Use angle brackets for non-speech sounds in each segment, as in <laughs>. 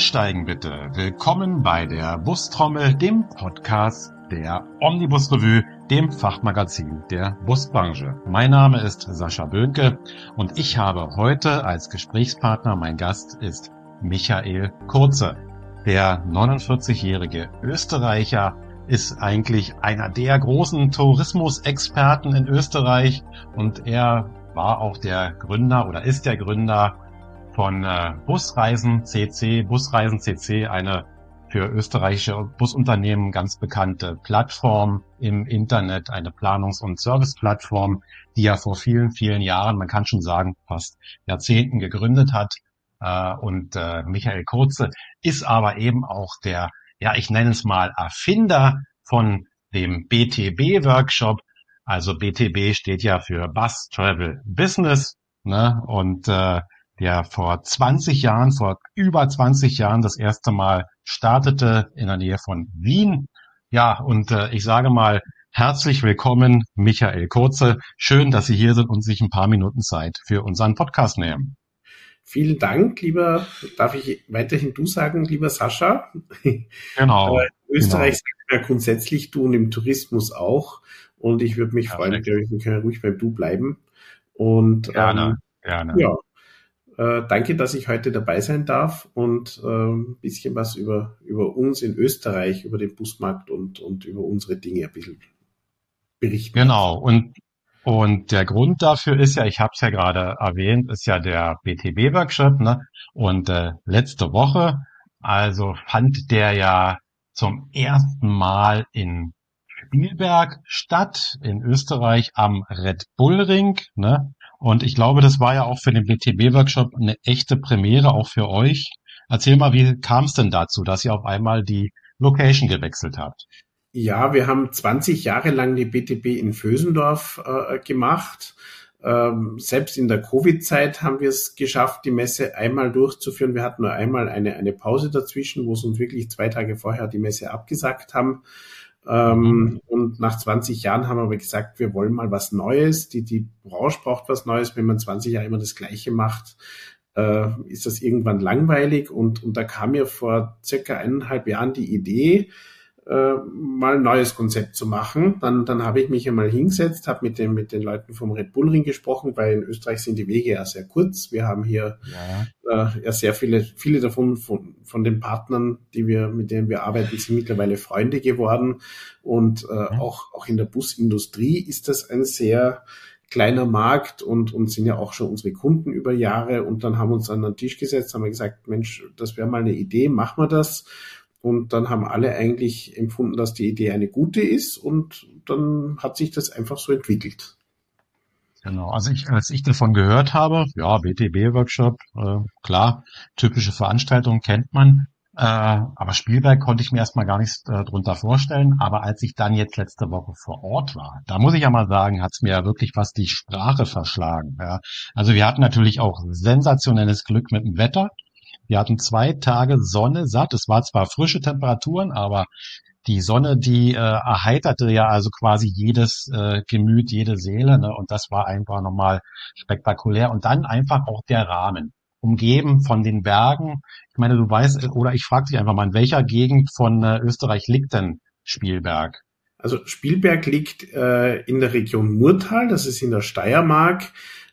Einsteigen bitte. Willkommen bei der Bustrommel, dem Podcast der Omnibus Revue, dem Fachmagazin der Busbranche. Mein Name ist Sascha Böhnke und ich habe heute als Gesprächspartner, mein Gast ist Michael Kurze. Der 49-jährige Österreicher ist eigentlich einer der großen Tourismusexperten in Österreich und er war auch der Gründer oder ist der Gründer von äh, Busreisen CC. Busreisen CC, eine für österreichische Busunternehmen ganz bekannte Plattform im Internet, eine Planungs- und Serviceplattform, die er vor vielen, vielen Jahren, man kann schon sagen, fast Jahrzehnten gegründet hat. Äh, und äh, Michael Kurze ist aber eben auch der, ja, ich nenne es mal Erfinder von dem BTB-Workshop. Also BTB steht ja für Bus Travel Business. Ne? Und äh, der vor 20 Jahren, vor über 20 Jahren das erste Mal startete in der Nähe von Wien. Ja, und äh, ich sage mal, herzlich willkommen, Michael Kurze. Schön, dass Sie hier sind und sich ein paar Minuten Zeit für unseren Podcast nehmen. Vielen Dank, lieber, darf ich weiterhin du sagen, lieber Sascha? Genau. in Österreich genau. sagt ja grundsätzlich du und im Tourismus auch. Und ich würde mich ja, freuen, glaube ich, wir können ruhig beim Du bleiben. Und gerne, ähm, gerne. Ja, äh, danke, dass ich heute dabei sein darf und äh, ein bisschen was über, über uns in Österreich, über den Busmarkt und, und über unsere Dinge ein bisschen berichten. Genau. Und, und der Grund dafür ist ja, ich habe es ja gerade erwähnt, ist ja der BTB-Workshop. Ne? Und äh, letzte Woche, also fand der ja zum ersten Mal in Spielberg statt, in Österreich am Red Bull Ring. Ne? Und ich glaube, das war ja auch für den BTB-Workshop eine echte Premiere, auch für euch. Erzähl mal, wie kam es denn dazu, dass ihr auf einmal die Location gewechselt habt? Ja, wir haben 20 Jahre lang die BTB in Vösendorf äh, gemacht. Ähm, selbst in der Covid-Zeit haben wir es geschafft, die Messe einmal durchzuführen. Wir hatten nur einmal eine, eine Pause dazwischen, wo es uns wirklich zwei Tage vorher die Messe abgesagt haben. Ähm, mhm. und nach 20 Jahren haben wir aber gesagt, wir wollen mal was Neues. Die, die Branche braucht was Neues. Wenn man 20 Jahre immer das Gleiche macht, äh, ist das irgendwann langweilig. Und, und da kam mir vor circa eineinhalb Jahren die Idee, äh, mal ein neues Konzept zu machen. Dann, dann habe ich mich einmal hingesetzt, habe mit, den mit den Leuten vom Red Bull Ring gesprochen, weil in Österreich sind die Wege ja sehr kurz. Wir haben hier ja, äh, ja sehr viele, viele davon von, von den Partnern, die wir, mit denen wir arbeiten, sind mittlerweile Freunde geworden. Und äh, mhm. auch, auch in der Busindustrie ist das ein sehr kleiner Markt und, und sind ja auch schon unsere Kunden über Jahre. Und dann haben wir uns an den Tisch gesetzt, haben wir gesagt, Mensch, das wäre mal eine Idee, machen wir das. Und dann haben alle eigentlich empfunden, dass die Idee eine gute ist und dann hat sich das einfach so entwickelt. Genau, also ich, als ich davon gehört habe, ja, BTB-Workshop, äh, klar, typische Veranstaltung kennt man, äh, aber Spielberg konnte ich mir erstmal gar nichts äh, drunter vorstellen. Aber als ich dann jetzt letzte Woche vor Ort war, da muss ich ja mal sagen, hat es mir ja wirklich fast die Sprache verschlagen. Ja. Also wir hatten natürlich auch sensationelles Glück mit dem Wetter. Wir hatten zwei Tage Sonne satt. Es war zwar frische Temperaturen, aber die Sonne, die äh, erheiterte ja also quasi jedes äh, Gemüt, jede Seele. Ne? Und das war einfach nochmal spektakulär. Und dann einfach auch der Rahmen. Umgeben von den Bergen. Ich meine, du weißt, oder ich frage dich einfach mal, in welcher Gegend von äh, Österreich liegt denn Spielberg? Also Spielberg liegt äh, in der Region Murtal, das ist in der Steiermark.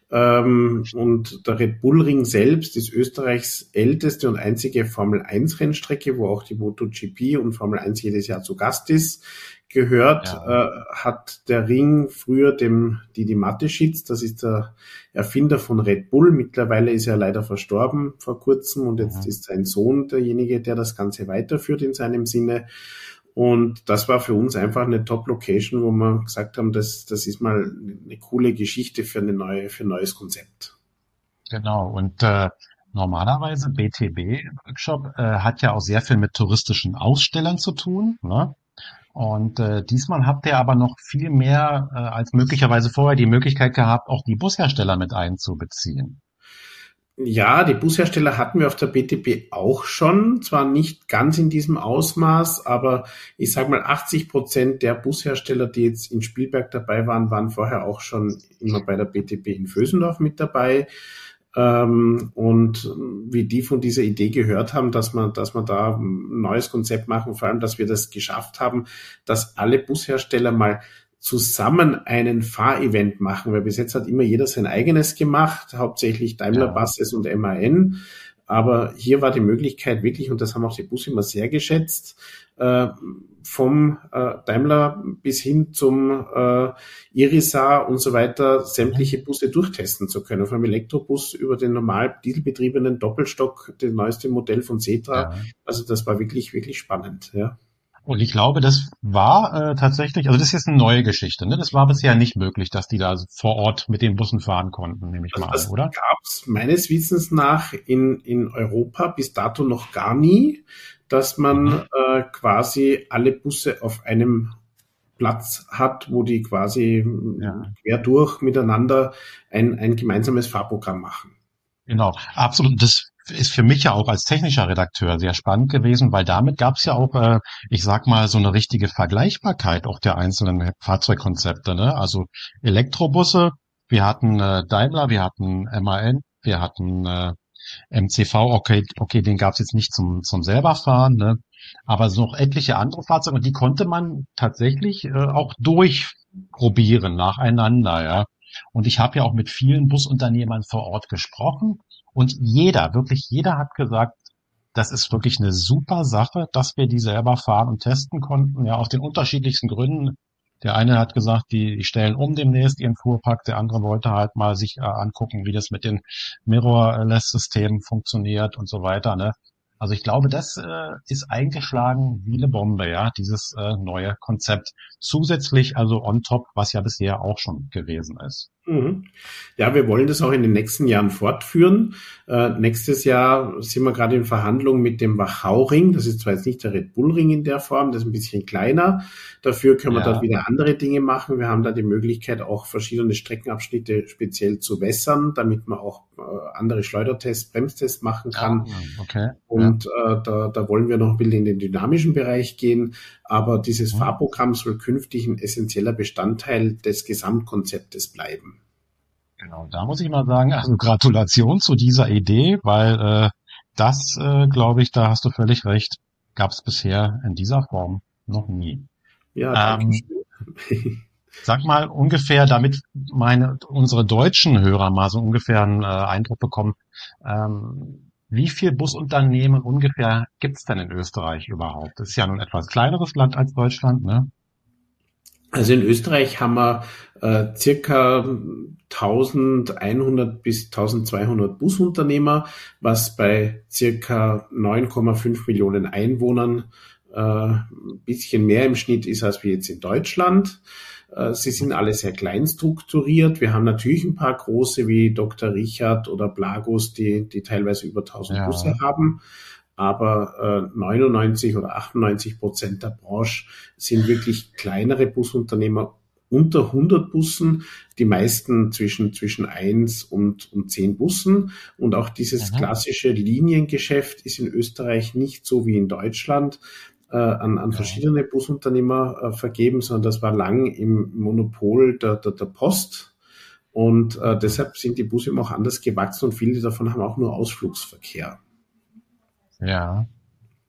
Ähm, und der Red Bull Ring selbst ist Österreichs älteste und einzige Formel 1 Rennstrecke, wo auch die MotoGP und Formel 1 jedes Jahr zu Gast ist. Gehört ja. äh, hat der Ring früher dem Didi Mateschitz, das ist der Erfinder von Red Bull. Mittlerweile ist er leider verstorben vor kurzem und jetzt mhm. ist sein Sohn derjenige, der das Ganze weiterführt in seinem Sinne. Und das war für uns einfach eine Top-Location, wo wir gesagt haben, das, das ist mal eine coole Geschichte für, eine neue, für ein neues Konzept. Genau. Und äh, normalerweise BTB-Workshop äh, hat ja auch sehr viel mit touristischen Ausstellern zu tun. Ne? Und äh, diesmal habt ihr aber noch viel mehr äh, als möglicherweise vorher die Möglichkeit gehabt, auch die Bushersteller mit einzubeziehen. Ja, die Bushersteller hatten wir auf der BTP auch schon, zwar nicht ganz in diesem Ausmaß, aber ich sage mal 80 Prozent der Bushersteller, die jetzt in Spielberg dabei waren, waren vorher auch schon immer bei der BTP in Vösendorf mit dabei. ähm, und wie die von dieser Idee gehört haben, dass man, dass man da ein neues Konzept machen, vor allem, dass wir das geschafft haben, dass alle Bushersteller mal zusammen einen Fahrevent machen, weil bis jetzt hat immer jeder sein eigenes gemacht, hauptsächlich Daimler ja. Buses und MAN. Aber hier war die Möglichkeit wirklich, und das haben auch die Busse immer sehr geschätzt, äh, vom äh, Daimler bis hin zum äh, Irisa und so weiter sämtliche Busse durchtesten zu können. Vom Elektrobus über den normal dieselbetriebenen Doppelstock, das neueste Modell von Cetra. Ja. Also das war wirklich, wirklich spannend. Ja. Und ich glaube, das war äh, tatsächlich, also das ist jetzt eine neue Geschichte. Ne? Das war bisher nicht möglich, dass die da vor Ort mit den Bussen fahren konnten, nehme ich also mal das an, oder? Gab es meines Wissens nach in, in Europa bis dato noch gar nie dass man mhm. äh, quasi alle Busse auf einem Platz hat, wo die quasi ja. quer durch miteinander ein, ein gemeinsames Fahrprogramm machen. Genau, absolut. Das ist für mich ja auch als technischer Redakteur sehr spannend gewesen, weil damit gab es ja auch, äh, ich sag mal, so eine richtige Vergleichbarkeit auch der einzelnen Fahrzeugkonzepte. Ne? Also Elektrobusse, wir hatten äh, Daimler, wir hatten MAN, wir hatten äh, MCV, okay, okay, den gab es jetzt nicht zum, zum selberfahren, ne? aber so noch etliche andere Fahrzeuge und die konnte man tatsächlich äh, auch durchprobieren nacheinander, ja. Und ich habe ja auch mit vielen Busunternehmern vor Ort gesprochen und jeder, wirklich jeder hat gesagt, das ist wirklich eine super Sache, dass wir die selber fahren und testen konnten, ja, aus den unterschiedlichsten Gründen. Der eine hat gesagt, die, stellen um demnächst ihren Fuhrpark, der andere wollte halt mal sich äh, angucken, wie das mit den Mirrorless-Systemen funktioniert und so weiter. Ne? Also ich glaube, das äh, ist eingeschlagen wie eine Bombe, ja, dieses äh, neue Konzept. Zusätzlich also on top, was ja bisher auch schon gewesen ist. Mhm. Ja, wir wollen das auch in den nächsten Jahren fortführen. Äh, nächstes Jahr sind wir gerade in Verhandlungen mit dem Wachau-Ring. Das ist zwar jetzt nicht der Red Bull-Ring in der Form, das ist ein bisschen kleiner. Dafür können wir ja. dort wieder andere Dinge machen. Wir haben da die Möglichkeit, auch verschiedene Streckenabschnitte speziell zu wässern, damit man auch äh, andere Schleudertests, Bremstests machen kann. Ah, okay. Und ja. äh, da, da wollen wir noch ein bisschen in den dynamischen Bereich gehen. Aber dieses mhm. Fahrprogramm soll künftig ein essentieller Bestandteil des Gesamtkonzeptes bleiben. Genau, da muss ich mal sagen, also Gratulation zu dieser Idee, weil äh, das, äh, glaube ich, da hast du völlig recht, gab es bisher in dieser Form noch nie. Ja, ähm, <laughs> Sag mal ungefähr, damit meine unsere deutschen Hörer mal so ungefähr einen äh, Eindruck bekommen, ähm, wie viel Busunternehmen ungefähr gibt's denn in Österreich überhaupt? Das ist ja nun etwas kleineres Land als Deutschland, ne? Also in Österreich haben wir äh, circa 1100 bis 1200 Busunternehmer, was bei circa 9,5 Millionen Einwohnern äh, ein bisschen mehr im Schnitt ist als wir jetzt in Deutschland. Äh, sie sind alle sehr klein strukturiert. Wir haben natürlich ein paar große wie Dr. Richard oder Blagos, die, die teilweise über 1000 ja. Busse haben. Aber äh, 99 oder 98 Prozent der Branche sind wirklich kleinere Busunternehmer unter 100 Bussen, die meisten zwischen, zwischen 1 und, und 10 Bussen. Und auch dieses Aha. klassische Liniengeschäft ist in Österreich nicht so wie in Deutschland äh, an, an verschiedene Busunternehmer äh, vergeben, sondern das war lang im Monopol der, der, der Post. Und äh, deshalb sind die Busse immer auch anders gewachsen und viele davon haben auch nur Ausflugsverkehr. Ja,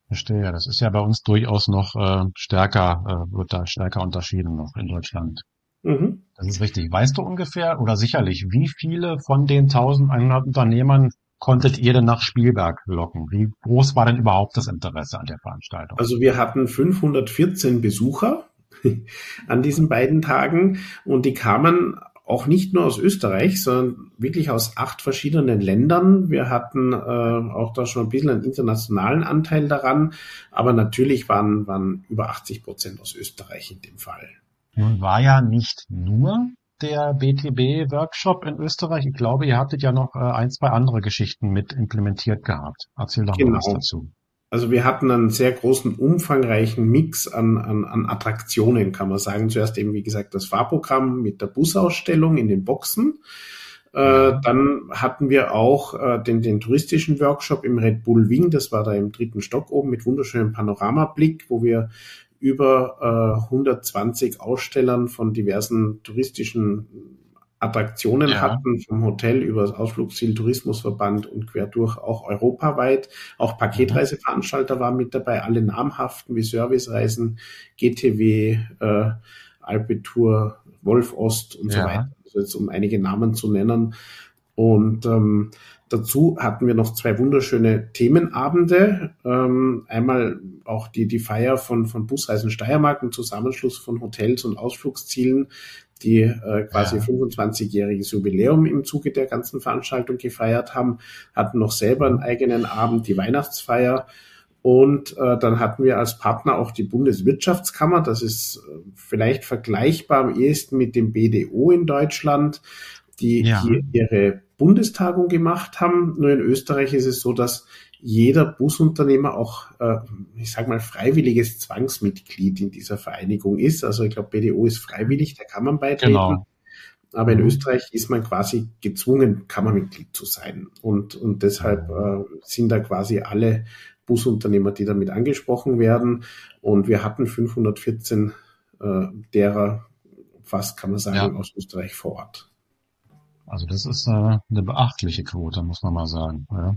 verstehe. Das ist ja bei uns durchaus noch äh, stärker, äh, wird da stärker unterschieden noch in Deutschland. Mhm. Das ist richtig. Weißt du ungefähr oder sicherlich, wie viele von den 1100 Unternehmern konntet ihr denn nach Spielberg locken? Wie groß war denn überhaupt das Interesse an der Veranstaltung? Also wir hatten 514 Besucher <laughs> an diesen beiden Tagen und die kamen auch nicht nur aus Österreich, sondern wirklich aus acht verschiedenen Ländern. Wir hatten äh, auch da schon ein bisschen einen internationalen Anteil daran, aber natürlich waren, waren über 80 Prozent aus Österreich in dem Fall. Nun war ja nicht nur der BTB-Workshop in Österreich. Ich glaube, ihr hattet ja noch äh, ein, zwei andere Geschichten mit implementiert gehabt. Erzähl doch genau. mal was genau. dazu. Also wir hatten einen sehr großen, umfangreichen Mix an, an, an Attraktionen, kann man sagen. Zuerst eben, wie gesagt, das Fahrprogramm mit der Busausstellung in den Boxen. Äh, dann hatten wir auch äh, den, den touristischen Workshop im Red Bull Wing, das war da im dritten Stock oben mit wunderschönem Panoramablick, wo wir über äh, 120 Ausstellern von diversen touristischen Attraktionen ja. hatten, vom Hotel über das Ausflugsziel Tourismusverband und quer durch auch europaweit. Auch Paketreiseveranstalter waren mit dabei, alle namhaften wie Servicereisen, GTW, äh, Alpetour, Wolf Ost und ja. so weiter. Also jetzt um einige Namen zu nennen. Und ähm, dazu hatten wir noch zwei wunderschöne Themenabende. Ähm, einmal auch die, die Feier von, von Busreisen Steiermark, ein Zusammenschluss von Hotels und Ausflugszielen, die äh, quasi ja. 25-jähriges Jubiläum im Zuge der ganzen Veranstaltung gefeiert haben, hatten noch selber einen eigenen Abend, die Weihnachtsfeier. Und äh, dann hatten wir als Partner auch die Bundeswirtschaftskammer. Das ist äh, vielleicht vergleichbar am ehesten mit dem BDO in Deutschland, die ja. hier ihre Bundestagung gemacht haben. Nur in Österreich ist es so, dass jeder Busunternehmer auch, äh, ich sage mal, freiwilliges Zwangsmitglied in dieser Vereinigung ist. Also ich glaube, BDO ist freiwillig, da kann man beitreten. Genau. Aber in mhm. Österreich ist man quasi gezwungen, Kammermitglied zu sein. Und, und deshalb äh, sind da quasi alle Busunternehmer, die damit angesprochen werden. Und wir hatten 514 äh, derer, fast kann man sagen, ja. aus Österreich vor Ort. Also das ist äh, eine beachtliche Quote, muss man mal sagen. Ja.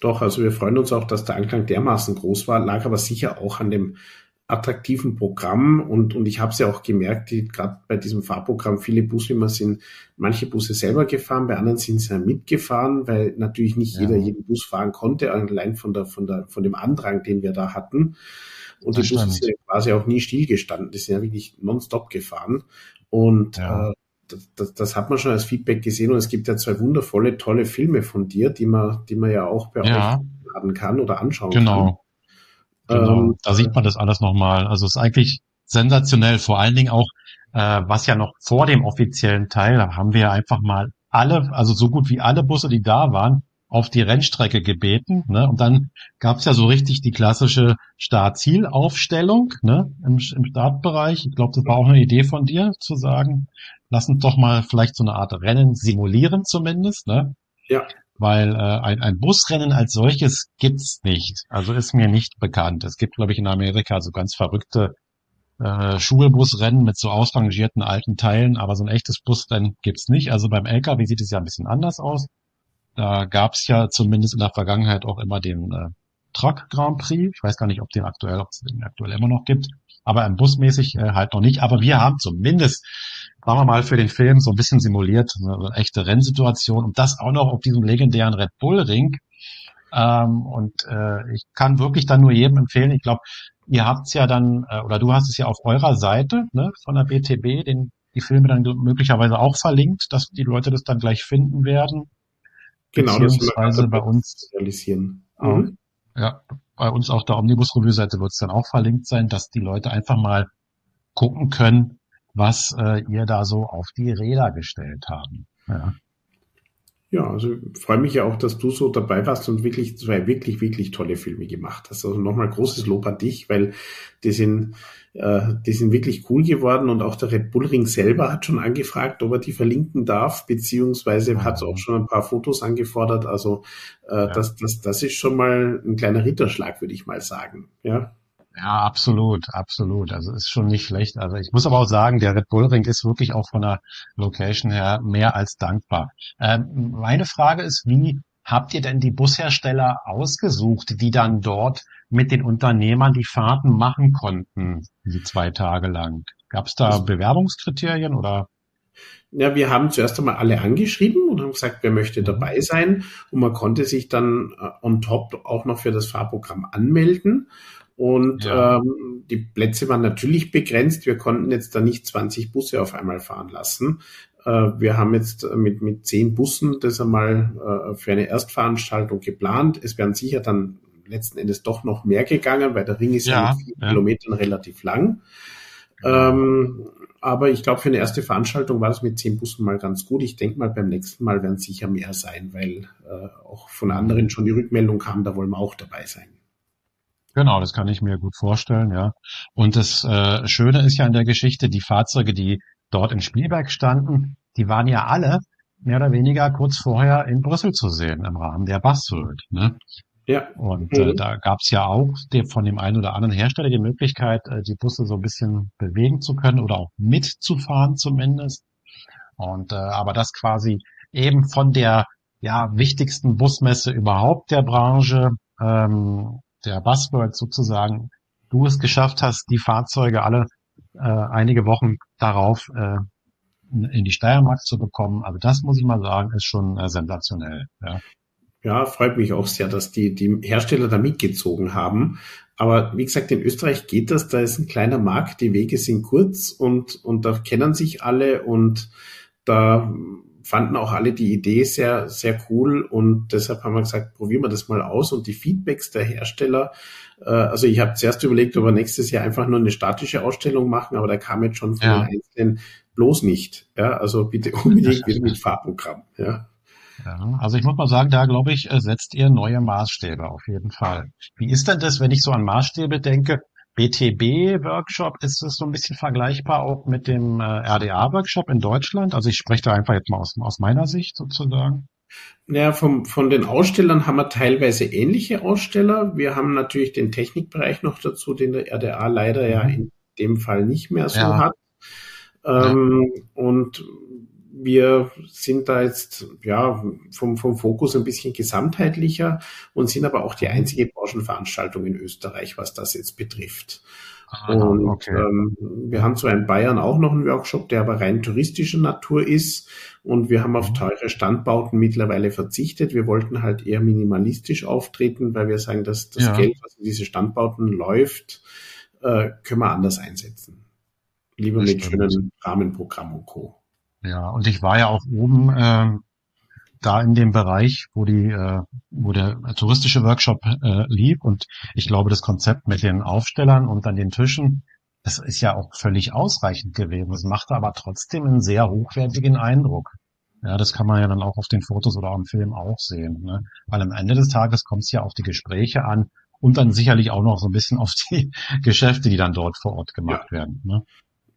Doch, also wir freuen uns auch, dass der Anklang dermaßen groß war, lag aber sicher auch an dem attraktiven Programm und, und ich habe es ja auch gemerkt, die gerade bei diesem Fahrprogramm, viele Busfirmen sind manche Busse selber gefahren, bei anderen sind sie ja mitgefahren, weil natürlich nicht ja. jeder jeden Bus fahren konnte, allein von der, von der, von dem Andrang, den wir da hatten. Und das die Busse sind ja quasi auch nie stillgestanden, die sind ja wirklich nonstop gefahren. Und ja. äh, das, das, hat man schon als Feedback gesehen und es gibt ja zwei wundervolle, tolle Filme von dir, die man, die man ja auch bei ja. euch laden kann oder anschauen genau. kann. Genau. Ähm, da sieht man das alles nochmal. Also es ist eigentlich sensationell. Vor allen Dingen auch, äh, was ja noch vor dem offiziellen Teil, da haben wir ja einfach mal alle, also so gut wie alle Busse, die da waren, auf die Rennstrecke gebeten. Ne? Und dann gab's ja so richtig die klassische Start-Ziel-Aufstellung ne? Im, im Startbereich. Ich glaube, das war auch eine Idee von dir, zu sagen, lass uns doch mal vielleicht so eine Art Rennen simulieren zumindest, ne? Ja. Weil äh, ein, ein Busrennen als solches gibt's nicht. Also ist mir nicht bekannt. Es gibt, glaube ich, in Amerika so ganz verrückte äh, Schulbusrennen mit so ausrangierten alten Teilen, aber so ein echtes Busrennen gibt's nicht. Also beim LKW sieht es ja ein bisschen anders aus. Da gab's ja zumindest in der Vergangenheit auch immer den äh, Truck Grand Prix. Ich weiß gar nicht, ob den aktuell, ob es den aktuell immer noch gibt. Aber im Busmäßig äh, halt noch nicht. Aber wir haben zumindest sagen wir mal, für den Film so ein bisschen simuliert, eine echte Rennsituation und das auch noch auf diesem legendären Red Bull Ring. Ähm, und äh, ich kann wirklich dann nur jedem empfehlen, ich glaube, ihr habt es ja dann, äh, oder du hast es ja auf eurer Seite ne, von der BTB, den, die Filme dann möglicherweise auch verlinkt, dass die Leute das dann gleich finden werden. Genau, beziehungsweise bei uns realisieren. Mhm. Ja, bei uns auf der Omnibus Revue Seite wird es dann auch verlinkt sein, dass die Leute einfach mal gucken können, was äh, ihr da so auf die Räder gestellt haben. Ja. Ja, also freue mich ja auch, dass du so dabei warst und wirklich zwei wirklich, wirklich tolle Filme gemacht hast. Also nochmal großes Lob an dich, weil die sind, äh, die sind wirklich cool geworden und auch der Red Bull Ring selber hat schon angefragt, ob er die verlinken darf, beziehungsweise mhm. hat auch schon ein paar Fotos angefordert. Also äh, ja. das, das, das ist schon mal ein kleiner Ritterschlag, würde ich mal sagen. Ja. Ja, absolut, absolut. Also ist schon nicht schlecht. Also ich muss aber auch sagen, der Red Bull Ring ist wirklich auch von der Location her mehr als dankbar. Ähm, meine Frage ist, wie habt ihr denn die Bushersteller ausgesucht, die dann dort mit den Unternehmern die Fahrten machen konnten, die zwei Tage lang? Gab es da Bewerbungskriterien oder? Ja, wir haben zuerst einmal alle angeschrieben und haben gesagt, wer möchte mhm. dabei sein. Und man konnte sich dann äh, on top auch noch für das Fahrprogramm anmelden. Und ja. ähm, die Plätze waren natürlich begrenzt. Wir konnten jetzt da nicht 20 Busse auf einmal fahren lassen. Äh, wir haben jetzt mit, mit zehn Bussen das einmal äh, für eine Erstveranstaltung geplant. Es werden sicher dann letzten Endes doch noch mehr gegangen, weil der Ring ist ja, mit vier ja. Kilometern relativ lang. Ähm, aber ich glaube, für eine erste Veranstaltung war das mit zehn Bussen mal ganz gut. Ich denke mal, beim nächsten Mal werden es sicher mehr sein, weil äh, auch von anderen schon die Rückmeldung kam, da wollen wir auch dabei sein. Genau, das kann ich mir gut vorstellen, ja. Und das äh, Schöne ist ja in der Geschichte, die Fahrzeuge, die dort in Spielberg standen, die waren ja alle mehr oder weniger kurz vorher in Brüssel zu sehen im Rahmen der Buzzworld. Ne? Ja. Und äh, mhm. da gab es ja auch der, von dem einen oder anderen Hersteller die Möglichkeit, äh, die Busse so ein bisschen bewegen zu können oder auch mitzufahren zumindest. Und äh, aber das quasi eben von der ja wichtigsten Busmesse überhaupt der Branche, ähm, der Buzzword sozusagen, du es geschafft hast, die Fahrzeuge alle äh, einige Wochen darauf äh, in die Steiermark zu bekommen. Also das muss ich mal sagen, ist schon äh, sensationell. Ja. Ja, freut mich auch sehr, dass die, die Hersteller da mitgezogen haben. Aber wie gesagt, in Österreich geht das, da ist ein kleiner Markt, die Wege sind kurz und, und da kennen sich alle und da fanden auch alle die Idee sehr, sehr cool und deshalb haben wir gesagt, probieren wir das mal aus und die Feedbacks der Hersteller, äh, also ich habe zuerst überlegt, ob wir nächstes Jahr einfach nur eine statische Ausstellung machen, aber da kam jetzt schon von ja. den Einzelnen bloß nicht. Ja, also bitte unbedingt wieder mit Fahrprogramm. Ja. Ja, also ich muss mal sagen, da glaube ich, äh, setzt ihr neue Maßstäbe auf jeden Fall. Wie ist denn das, wenn ich so an Maßstäbe denke? BTB-Workshop, ist das so ein bisschen vergleichbar auch mit dem äh, RDA-Workshop in Deutschland? Also ich spreche da einfach jetzt mal aus, aus meiner Sicht sozusagen. Naja, vom, von den Ausstellern haben wir teilweise ähnliche Aussteller. Wir haben natürlich den Technikbereich noch dazu, den der RDA leider ja mhm. in dem Fall nicht mehr so ja. hat. Ähm, ja. Und wir sind da jetzt ja vom, vom Fokus ein bisschen gesamtheitlicher und sind aber auch die einzige Branchenveranstaltung in Österreich, was das jetzt betrifft. Ah, und okay. ähm, wir haben zwar in Bayern auch noch einen Workshop, der aber rein touristischer Natur ist. Und wir haben auf mhm. teure Standbauten mittlerweile verzichtet. Wir wollten halt eher minimalistisch auftreten, weil wir sagen, dass das ja. Geld, was in diese Standbauten läuft, äh, können wir anders einsetzen. Lieber das mit stimmt. schönen Rahmenprogramm und Co. Ja, und ich war ja auch oben äh, da in dem Bereich, wo die, äh, wo der touristische Workshop äh, lief. Und ich glaube, das Konzept mit den Aufstellern und dann den Tischen, das ist ja auch völlig ausreichend gewesen. Es machte aber trotzdem einen sehr hochwertigen Eindruck. Ja, das kann man ja dann auch auf den Fotos oder im Film auch sehen. Ne? Weil am Ende des Tages kommt es ja auf die Gespräche an und dann sicherlich auch noch so ein bisschen auf die <laughs> Geschäfte, die dann dort vor Ort gemacht ja. werden. Ne?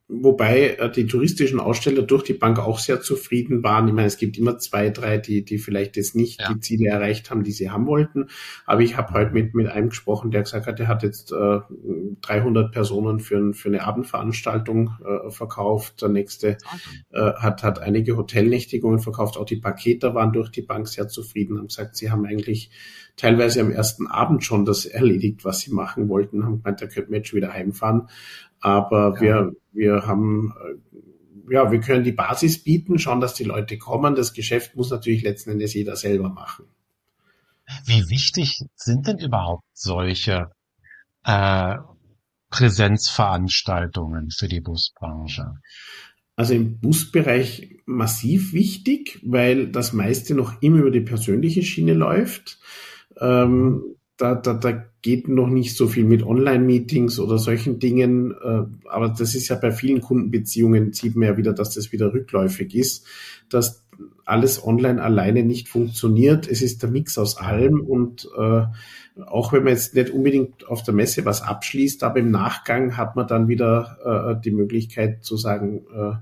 Wobei äh, die touristischen Aussteller durch die Bank auch sehr zufrieden waren. Ich meine, es gibt immer zwei, drei, die, die vielleicht jetzt nicht ja. die Ziele erreicht haben, die sie haben wollten. Aber ich habe heute mit, mit einem gesprochen, der gesagt hat, er hat jetzt äh, 300 Personen für, für eine Abendveranstaltung äh, verkauft. Der nächste äh, hat, hat einige Hotelnächtigungen verkauft. Auch die Paketer waren durch die Bank sehr zufrieden, haben gesagt, sie haben eigentlich teilweise am ersten Abend schon das erledigt, was sie machen wollten, haben gemeint, da könnten wir jetzt schon wieder heimfahren. Aber ja. wir, wir haben, äh, ja, wir können die Basis bieten, schauen, dass die Leute kommen. Das Geschäft muss natürlich letzten Endes jeder selber machen. Wie wichtig sind denn überhaupt solche äh, Präsenzveranstaltungen für die Busbranche? Also im Busbereich massiv wichtig, weil das meiste noch immer über die persönliche Schiene läuft. Ähm, da, da, da geht noch nicht so viel mit Online-Meetings oder solchen Dingen. Äh, aber das ist ja bei vielen Kundenbeziehungen, sieht man ja wieder, dass das wieder rückläufig ist, dass alles online alleine nicht funktioniert. Es ist der Mix aus allem und äh, auch wenn man jetzt nicht unbedingt auf der Messe was abschließt, aber im Nachgang hat man dann wieder äh, die Möglichkeit zu sagen, äh,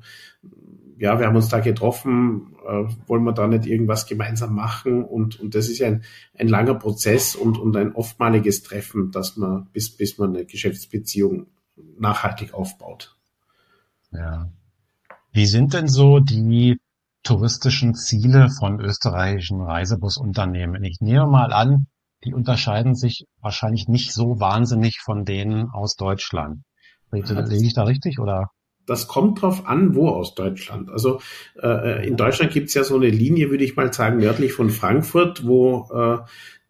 ja, wir haben uns da getroffen, äh, wollen wir da nicht irgendwas gemeinsam machen? Und, und das ist ein, ein langer Prozess und, und ein oftmaliges Treffen, dass man, bis, bis man eine Geschäftsbeziehung nachhaltig aufbaut. Ja. Wie sind denn so die touristischen Ziele von österreichischen Reisebusunternehmen? Ich nehme mal an, die unterscheiden sich wahrscheinlich nicht so wahnsinnig von denen aus Deutschland. Lege ich da richtig oder? Das kommt drauf an, wo aus Deutschland. Also äh, in Deutschland gibt's ja so eine Linie, würde ich mal sagen, nördlich von Frankfurt, wo äh,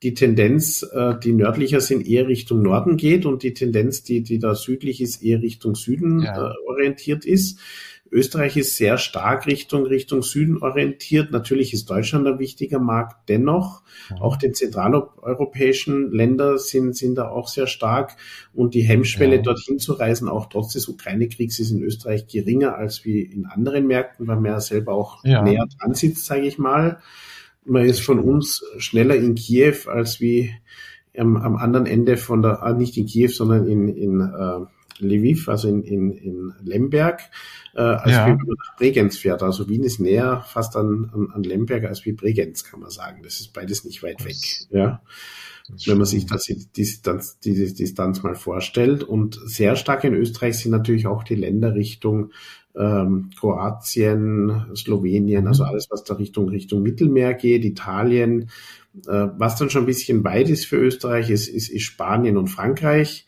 die Tendenz, äh, die nördlicher sind, eher Richtung Norden geht und die Tendenz, die, die da südlich ist, eher Richtung Süden ja. äh, orientiert ist. Österreich ist sehr stark Richtung, Richtung Süden orientiert. Natürlich ist Deutschland ein wichtiger Markt dennoch. Ja. Auch die zentraleuropäischen Länder sind, sind da auch sehr stark. Und die Hemmschwelle, ja. dorthin zu reisen, auch trotz des Ukraine-Kriegs, ist in Österreich geringer als wie in anderen Märkten, weil man ja selber auch ja. näher dran sitzt, sage ich mal. Man ist von uns schneller in Kiew als wie am, am anderen Ende von der, ah, nicht in Kiew, sondern in, in äh, Lviv, also in, in, in Lemberg, äh, als ja. wie man nach Bregenz fährt. Also Wien ist näher fast an, an, an Lemberg als wie Bregenz, kann man sagen. Das ist beides nicht weit weg. Ja. Wenn man sich das, die Distanz, diese Distanz mal vorstellt. Und sehr stark in Österreich sind natürlich auch die Länder Richtung ähm, Kroatien, Slowenien, also mhm. alles, was da Richtung, Richtung Mittelmeer geht, Italien. Äh, was dann schon ein bisschen weit ist für Österreich, ist, ist, ist Spanien und Frankreich.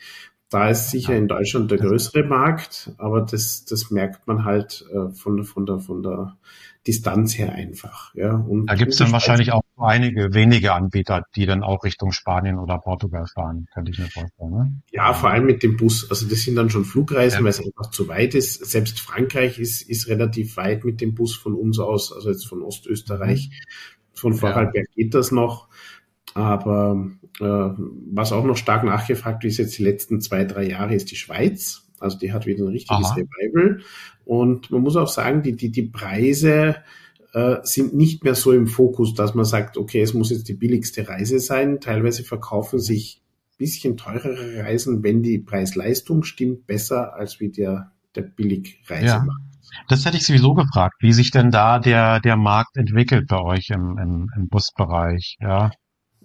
Da ist sicher in Deutschland der größere Markt, aber das, das merkt man halt äh, von, von, der, von der Distanz her einfach. Ja. Und da gibt es dann wahrscheinlich auch einige wenige Anbieter, die dann auch Richtung Spanien oder Portugal fahren, könnte ich mir vorstellen. Ne? Ja, vor allem mit dem Bus. Also das sind dann schon Flugreisen, ja. weil es einfach zu weit ist. Selbst Frankreich ist, ist relativ weit mit dem Bus von uns aus, also jetzt von Ostösterreich. Von Vorarlberg ja. geht das noch. Aber äh, was auch noch stark nachgefragt ist jetzt die letzten zwei, drei Jahre, ist die Schweiz. Also die hat wieder ein richtiges Aha. Revival. Und man muss auch sagen, die, die, die Preise äh, sind nicht mehr so im Fokus, dass man sagt, okay, es muss jetzt die billigste Reise sein. Teilweise verkaufen sich bisschen teurere Reisen, wenn die Preis-Leistung stimmt, besser als wie der, der Billigreisemarkt. Ja. Das hätte ich sowieso gefragt, wie sich denn da der, der Markt entwickelt bei euch im, im, im Busbereich, ja.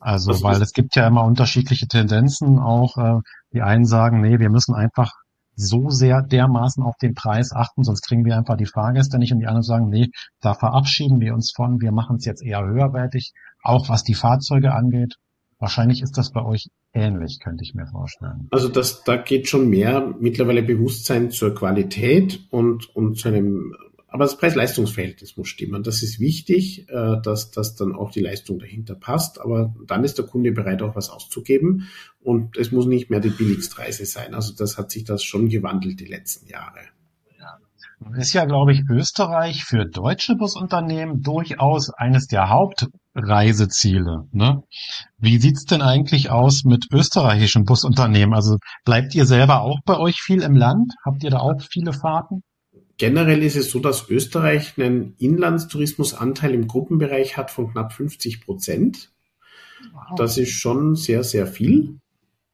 Also, Was weil es gibt ja immer unterschiedliche Tendenzen auch. Äh, die einen sagen, nee, wir müssen einfach so sehr dermaßen auf den Preis achten, sonst kriegen wir einfach die Fahrgäste nicht. Und die anderen sagen, nee, da verabschieden wir uns von, wir machen es jetzt eher höherwertig, auch was die Fahrzeuge angeht. Wahrscheinlich ist das bei euch ähnlich, könnte ich mir vorstellen. Also das, da geht schon mehr mittlerweile Bewusstsein zur Qualität und, und zu einem aber das Preis-Leistungs-Verhältnis muss stimmen. Das ist wichtig, äh, dass, dass dann auch die Leistung dahinter passt. Aber dann ist der Kunde bereit, auch was auszugeben. Und es muss nicht mehr die Billigstreise sein. Also das hat sich das schon gewandelt die letzten Jahre. Ist ja, glaube ich, Österreich für deutsche Busunternehmen durchaus eines der Hauptreiseziele. Ne? Wie sieht's denn eigentlich aus mit österreichischen Busunternehmen? Also bleibt ihr selber auch bei euch viel im Land? Habt ihr da auch viele Fahrten? Generell ist es so, dass Österreich einen Inlandstourismusanteil im Gruppenbereich hat von knapp 50 Prozent. Wow. Das ist schon sehr, sehr viel.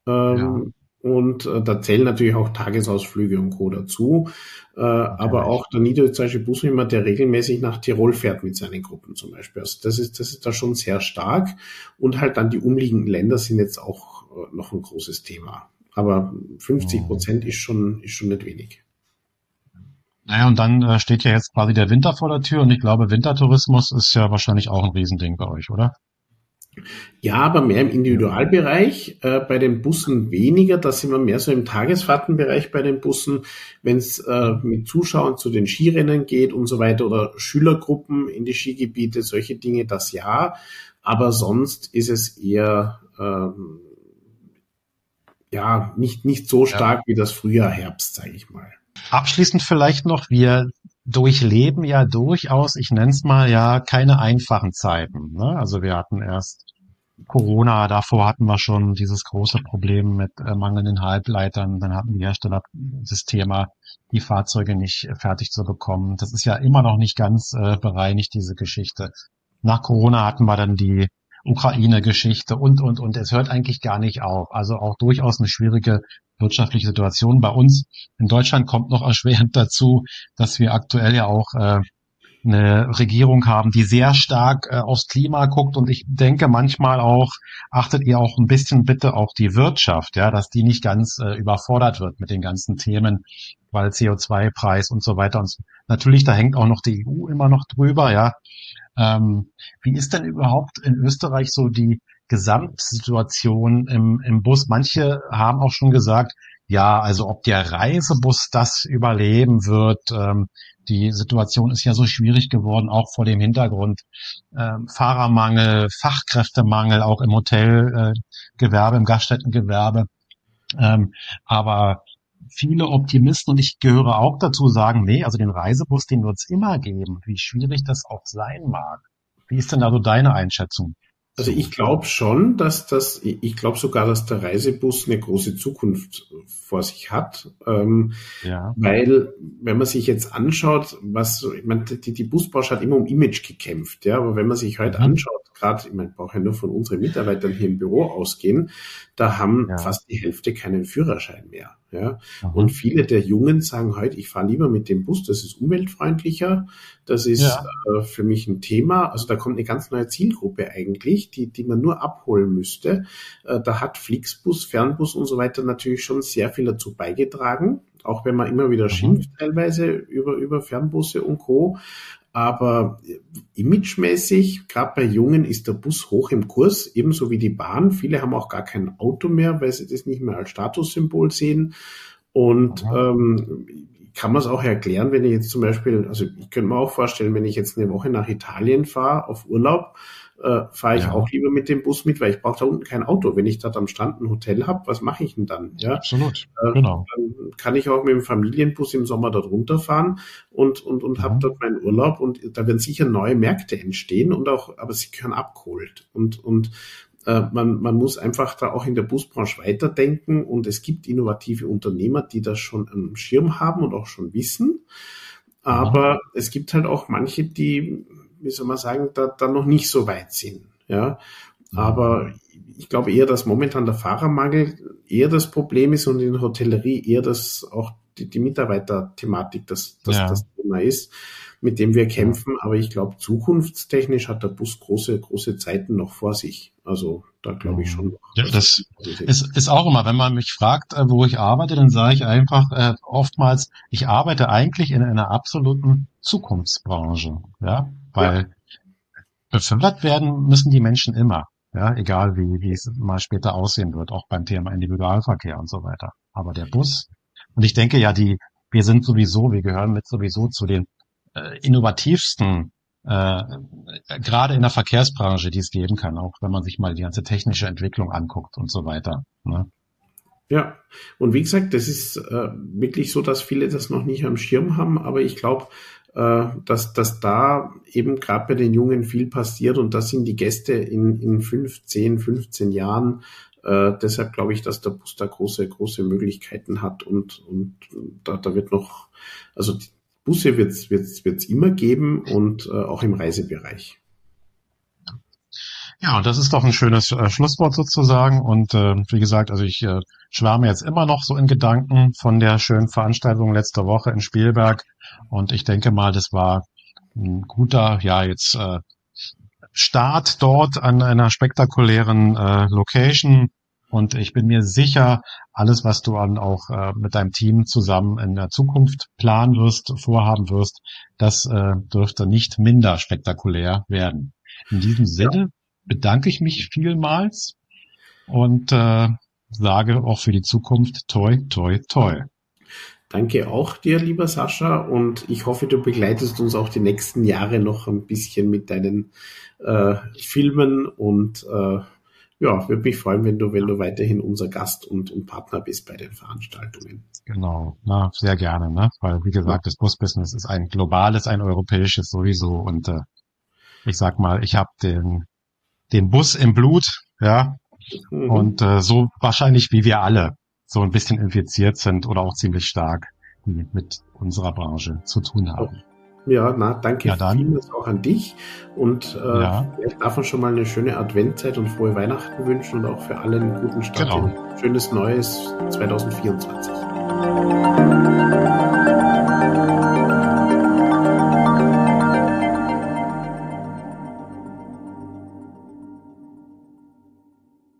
Ähm, ja. Und äh, da zählen natürlich auch Tagesausflüge und Co. dazu. Äh. Aber auch der niederösterreichische Busnehmer, der regelmäßig nach Tirol fährt mit seinen Gruppen zum Beispiel. Also das ist, das ist da schon sehr stark. Und halt dann die umliegenden Länder sind jetzt auch äh, noch ein großes Thema. Aber 50 Prozent ist schon, ist schon nicht wenig. Naja, und dann äh, steht ja jetzt quasi der Winter vor der Tür und ich glaube, Wintertourismus ist ja wahrscheinlich auch ein Riesending bei euch, oder? Ja, aber mehr im Individualbereich, äh, bei den Bussen weniger, da sind wir mehr so im Tagesfahrtenbereich bei den Bussen, wenn es äh, mit Zuschauern zu den Skirennen geht und so weiter oder Schülergruppen in die Skigebiete, solche Dinge, das ja, aber sonst ist es eher ähm, ja nicht, nicht so stark ja. wie das Frühjahr, Herbst, sage ich mal. Abschließend vielleicht noch, wir durchleben ja durchaus, ich nenne es mal ja, keine einfachen Zeiten. Ne? Also wir hatten erst Corona, davor hatten wir schon dieses große Problem mit äh, mangelnden Halbleitern, dann hatten die Hersteller das Thema, die Fahrzeuge nicht fertig zu bekommen. Das ist ja immer noch nicht ganz äh, bereinigt, diese Geschichte. Nach Corona hatten wir dann die Ukraine-Geschichte und, und, und. Es hört eigentlich gar nicht auf. Also auch durchaus eine schwierige wirtschaftliche Situation. Bei uns in Deutschland kommt noch <laughs> erschwerend dazu, dass wir aktuell ja auch äh, eine Regierung haben, die sehr stark äh, aufs Klima guckt und ich denke manchmal auch, achtet ihr auch ein bisschen bitte auf die Wirtschaft, ja, dass die nicht ganz äh, überfordert wird mit den ganzen Themen, weil CO2-Preis und so weiter und natürlich, da hängt auch noch die EU immer noch drüber, ja. Ähm, wie ist denn überhaupt in Österreich so die Gesamtsituation im, im Bus? Manche haben auch schon gesagt, ja, also ob der Reisebus das überleben wird, ähm, die Situation ist ja so schwierig geworden, auch vor dem Hintergrund ähm, Fahrermangel, Fachkräftemangel, auch im Hotelgewerbe, äh, im Gaststättengewerbe. Ähm, aber viele Optimisten, und ich gehöre auch dazu, sagen, nee, also den Reisebus, den wird es immer geben, wie schwierig das auch sein mag. Wie ist denn also deine Einschätzung? Also ich glaube schon, dass das, ich glaube sogar, dass der Reisebus eine große Zukunft vor sich hat, ähm, ja. weil wenn man sich jetzt anschaut, was, ich meine, die, die Busbranche hat immer um Image gekämpft, ja, aber wenn man sich heute mhm. anschaut, gerade, ich meine, brauche ja nur von unseren Mitarbeitern hier im Büro ausgehen, da haben ja. fast die Hälfte keinen Führerschein mehr. Ja? Mhm. Und viele der Jungen sagen heute, ich fahre lieber mit dem Bus, das ist umweltfreundlicher, das ist ja. äh, für mich ein Thema. Also da kommt eine ganz neue Zielgruppe eigentlich, die, die man nur abholen müsste. Äh, da hat Flixbus, Fernbus und so weiter natürlich schon sehr viel dazu beigetragen. auch wenn man immer wieder mhm. schimpft teilweise über, über Fernbusse und Co. Aber imagemäßig, gerade bei Jungen, ist der Bus hoch im Kurs, ebenso wie die Bahn. Viele haben auch gar kein Auto mehr, weil sie das nicht mehr als Statussymbol sehen. Und ähm, kann man es auch erklären, wenn ich jetzt zum Beispiel, also ich könnte mir auch vorstellen, wenn ich jetzt eine Woche nach Italien fahre auf Urlaub, äh, fahre ich ja. auch lieber mit dem Bus mit, weil ich brauche da unten kein Auto. Wenn ich dort am Strand ein Hotel habe, was mache ich denn dann? Ja, absolut. Äh, genau. Dann kann ich auch mit dem Familienbus im Sommer dort runterfahren und und und ja. habe dort meinen Urlaub und da werden sicher neue Märkte entstehen und auch, aber sie können abgeholt und und äh, man, man muss einfach da auch in der Busbranche weiterdenken und es gibt innovative Unternehmer, die das schon am Schirm haben und auch schon wissen. Aber mhm. es gibt halt auch manche, die wie soll man sagen, da, da noch nicht so weit sind. Ja, aber ich glaube eher, dass momentan der Fahrermangel eher das Problem ist und in der Hotellerie eher das auch die, die Mitarbeiterthematik das, das, ja. das Thema ist, mit dem wir kämpfen. Aber ich glaube, zukunftstechnisch hat der Bus große, große Zeiten noch vor sich. Also da glaube ich schon. Ja, das ist, ist auch immer, wenn man mich fragt, äh, wo ich arbeite, dann sage ich einfach äh, oftmals, ich arbeite eigentlich in einer absoluten Zukunftsbranche. Ja, weil ja. befördert werden müssen die Menschen immer. Ja, egal wie, wie es mal später aussehen wird, auch beim Thema Individualverkehr und so weiter. Aber der Bus, und ich denke ja, die, wir sind sowieso, wir gehören mit sowieso zu den äh, innovativsten, äh, gerade in der Verkehrsbranche, die es geben kann, auch wenn man sich mal die ganze technische Entwicklung anguckt und so weiter. Ne? Ja, und wie gesagt, das ist äh, wirklich so, dass viele das noch nicht am Schirm haben, aber ich glaube, äh, dass, dass da eben gerade bei den Jungen viel passiert und das sind die Gäste in, in 5, 10, 15 Jahren. Äh, deshalb glaube ich, dass der Bus da große, große Möglichkeiten hat und, und da, da wird noch, also Busse wird es wird's, wird's immer geben und äh, auch im Reisebereich. Ja, und das ist doch ein schönes äh, Schlusswort sozusagen. Und äh, wie gesagt, also ich äh, schwärme jetzt immer noch so in Gedanken von der schönen Veranstaltung letzte Woche in Spielberg. Und ich denke mal, das war ein guter, ja, jetzt äh, Start dort an einer spektakulären äh, Location. Und ich bin mir sicher, alles, was du an auch äh, mit deinem Team zusammen in der Zukunft planen wirst, vorhaben wirst, das äh, dürfte nicht minder spektakulär werden. In diesem Sinne bedanke ich mich vielmals und äh, sage auch für die Zukunft toi, toi, toi. Danke auch dir, lieber Sascha, und ich hoffe, du begleitest uns auch die nächsten Jahre noch ein bisschen mit deinen äh, Filmen und äh, ja, würde mich freuen, wenn du, wenn du weiterhin unser Gast und, und Partner bist bei den Veranstaltungen. Genau, na, sehr gerne, ne? Weil wie gesagt, das Busbusiness ist ein globales, ein europäisches sowieso und äh, ich sag mal, ich habe den den Bus im Blut, ja. Mhm. Und äh, so wahrscheinlich wie wir alle so ein bisschen infiziert sind oder auch ziemlich stark mit unserer Branche zu tun haben. Ja, na, danke ja, dann. vielmals auch an dich und äh, ja. ich darf uns schon mal eine schöne Adventzeit und frohe Weihnachten wünschen und auch für alle einen guten Start genau. schönes Neues 2024.